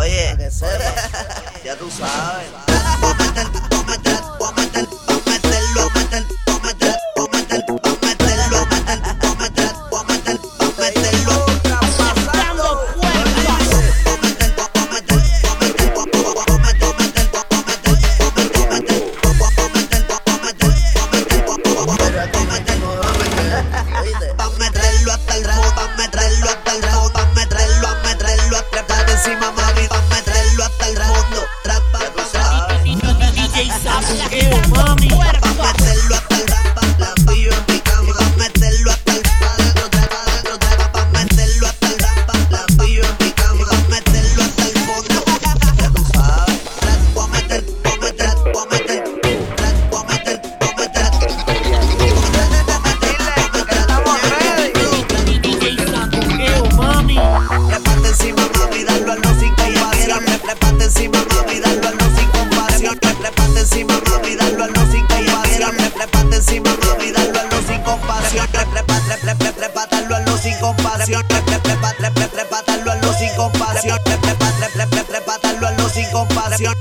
Oye, ya tú sabes. mami, dalo al músico con pasión. Encima, mami, dalo al músico con pasión. Trépate encima, mami, dalo al músico con pasión. Trépate encima, mami, dalo al músico con pasión. Trépatalo al músico con pasión. Trépatalo al músico con pasión. Trépatalo al músico con pasión.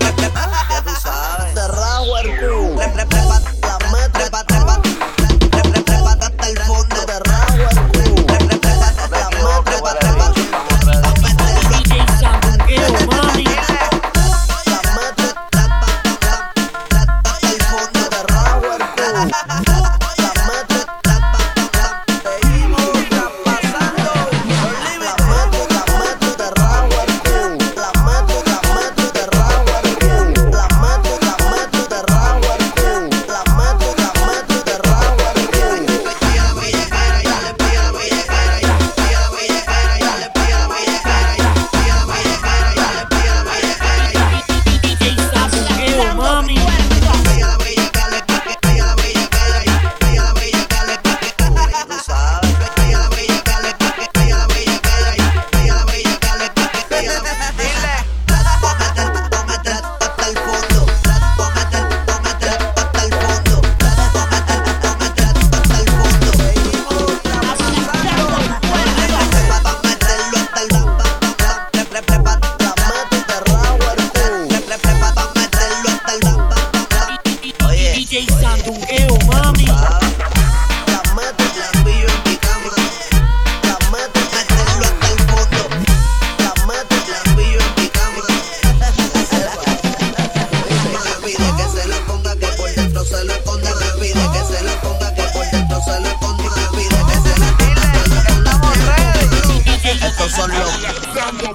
Estos son los dando.